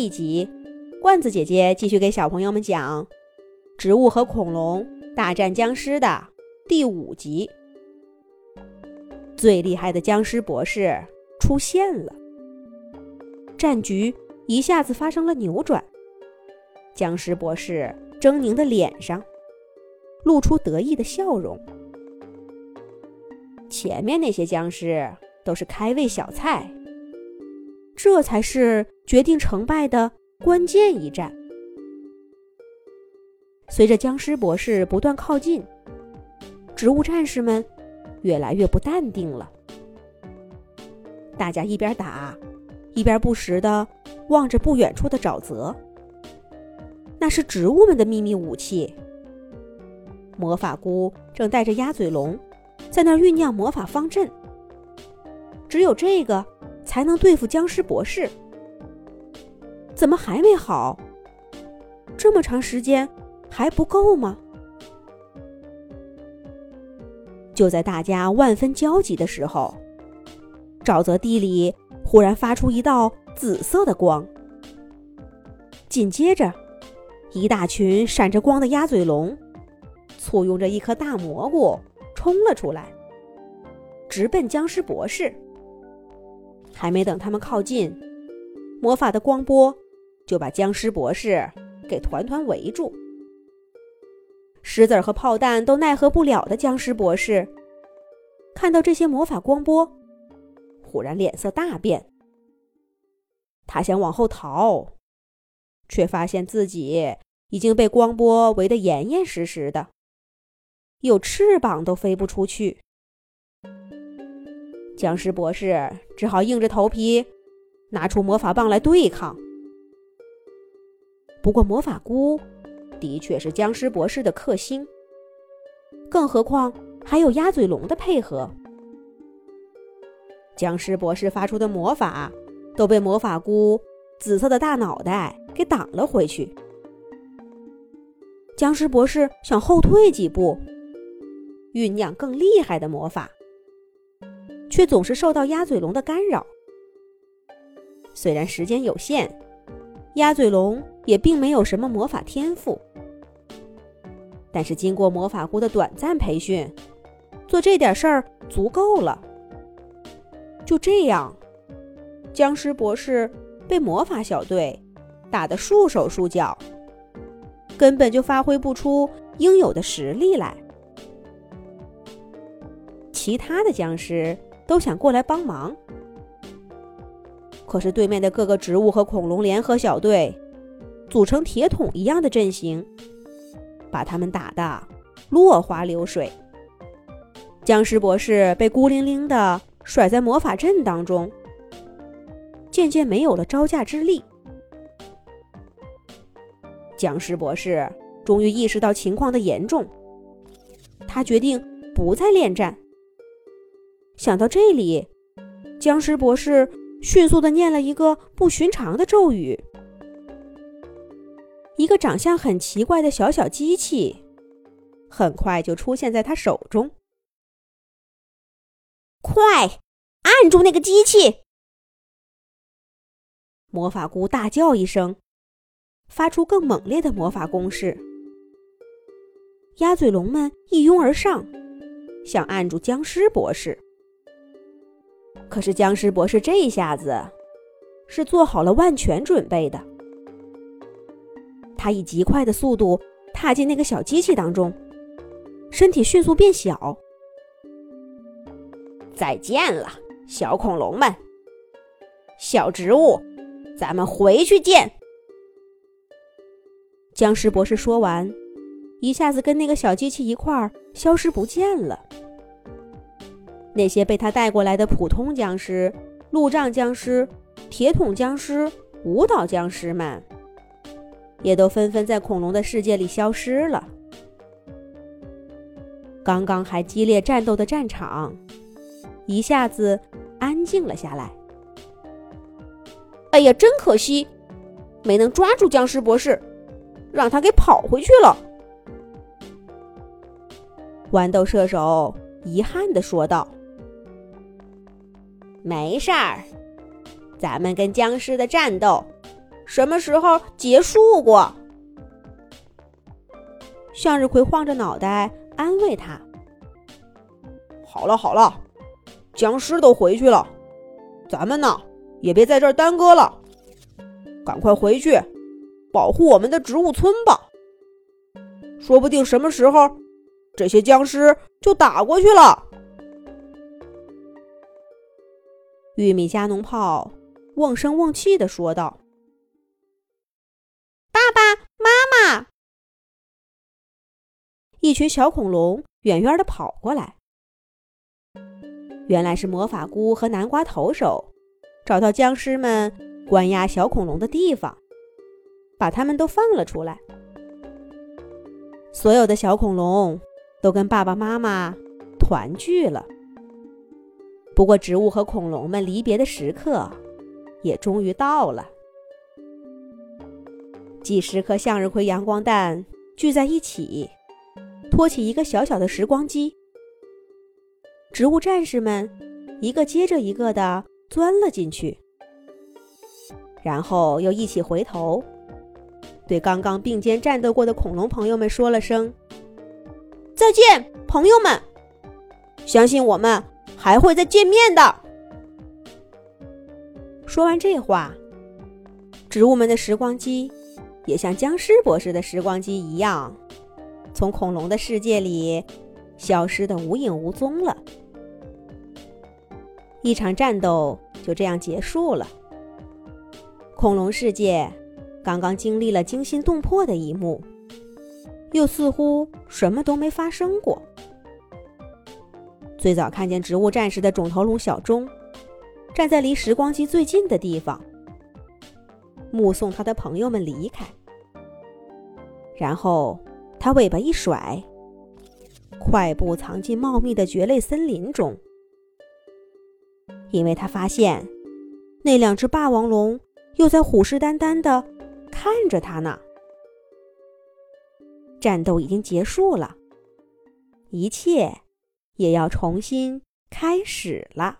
一集，罐子姐姐继续给小朋友们讲《植物和恐龙大战僵尸》的第五集。最厉害的僵尸博士出现了，战局一下子发生了扭转。僵尸博士狰狞的脸上露出得意的笑容。前面那些僵尸都是开胃小菜。这才是决定成败的关键一战。随着僵尸博士不断靠近，植物战士们越来越不淡定了。大家一边打，一边不时的望着不远处的沼泽。那是植物们的秘密武器。魔法菇正带着鸭嘴龙，在那儿酝酿魔法方阵。只有这个。才能对付僵尸博士？怎么还没好？这么长时间还不够吗？就在大家万分焦急的时候，沼泽地里忽然发出一道紫色的光，紧接着，一大群闪着光的鸭嘴龙，簇拥着一颗大蘑菇冲了出来，直奔僵尸博士。还没等他们靠近，魔法的光波就把僵尸博士给团团围住。石子儿和炮弹都奈何不了的僵尸博士，看到这些魔法光波，忽然脸色大变。他想往后逃，却发现自己已经被光波围得严严实实的，有翅膀都飞不出去。僵尸博士只好硬着头皮拿出魔法棒来对抗。不过魔法菇的确是僵尸博士的克星，更何况还有鸭嘴龙的配合。僵尸博士发出的魔法都被魔法菇紫色的大脑袋给挡了回去。僵尸博士想后退几步，酝酿更厉害的魔法。却总是受到鸭嘴龙的干扰。虽然时间有限，鸭嘴龙也并没有什么魔法天赋，但是经过魔法菇的短暂培训，做这点事儿足够了。就这样，僵尸博士被魔法小队打得束手束脚，根本就发挥不出应有的实力来。其他的僵尸。都想过来帮忙，可是对面的各个植物和恐龙联合小队，组成铁桶一样的阵型，把他们打得落花流水。僵尸博士被孤零零的甩在魔法阵当中，渐渐没有了招架之力。僵尸博士终于意识到情况的严重，他决定不再恋战。想到这里，僵尸博士迅速的念了一个不寻常的咒语。一个长相很奇怪的小小机器，很快就出现在他手中。快按住那个机器！魔法菇大叫一声，发出更猛烈的魔法攻势。鸭嘴龙们一拥而上，想按住僵尸博士。可是僵尸博士这一下子是做好了万全准备的。他以极快的速度踏进那个小机器当中，身体迅速变小。再见了，小恐龙们！小植物，咱们回去见。僵尸博士说完，一下子跟那个小机器一块儿消失不见了。那些被他带过来的普通僵尸、路障僵尸、铁桶僵尸、舞蹈僵尸们，也都纷纷在恐龙的世界里消失了。刚刚还激烈战斗的战场，一下子安静了下来。哎呀，真可惜，没能抓住僵尸博士，让他给跑回去了。豌豆射手遗憾地说道。没事儿，咱们跟僵尸的战斗什么时候结束过。向日葵晃着脑袋安慰他：“好了好了，僵尸都回去了，咱们呢也别在这儿耽搁了，赶快回去保护我们的植物村吧。说不定什么时候这些僵尸就打过去了。”玉米加农炮瓮声瓮气的说道：“爸爸妈妈！”一群小恐龙远远的跑过来，原来是魔法菇和南瓜投手找到僵尸们关押小恐龙的地方，把他们都放了出来。所有的小恐龙都跟爸爸妈妈团聚了。不过，植物和恐龙们离别的时刻也终于到了。几十颗向日葵阳光弹聚在一起。托起一个小小的时光机，植物战士们一个接着一个的钻了进去，然后又一起回头，对刚刚并肩战斗过的恐龙朋友们说了声再见，朋友们！相信我们还会再见面的。说完这话，植物们的时光机也像僵尸博士的时光机一样。从恐龙的世界里消失的无影无踪了，一场战斗就这样结束了。恐龙世界刚刚经历了惊心动魄的一幕，又似乎什么都没发生过。最早看见植物战士的肿头龙小钟，站在离时光机最近的地方，目送他的朋友们离开，然后。他尾巴一甩，快步藏进茂密的蕨类森林中，因为他发现那两只霸王龙又在虎视眈眈的看着他呢。战斗已经结束了，一切也要重新开始了。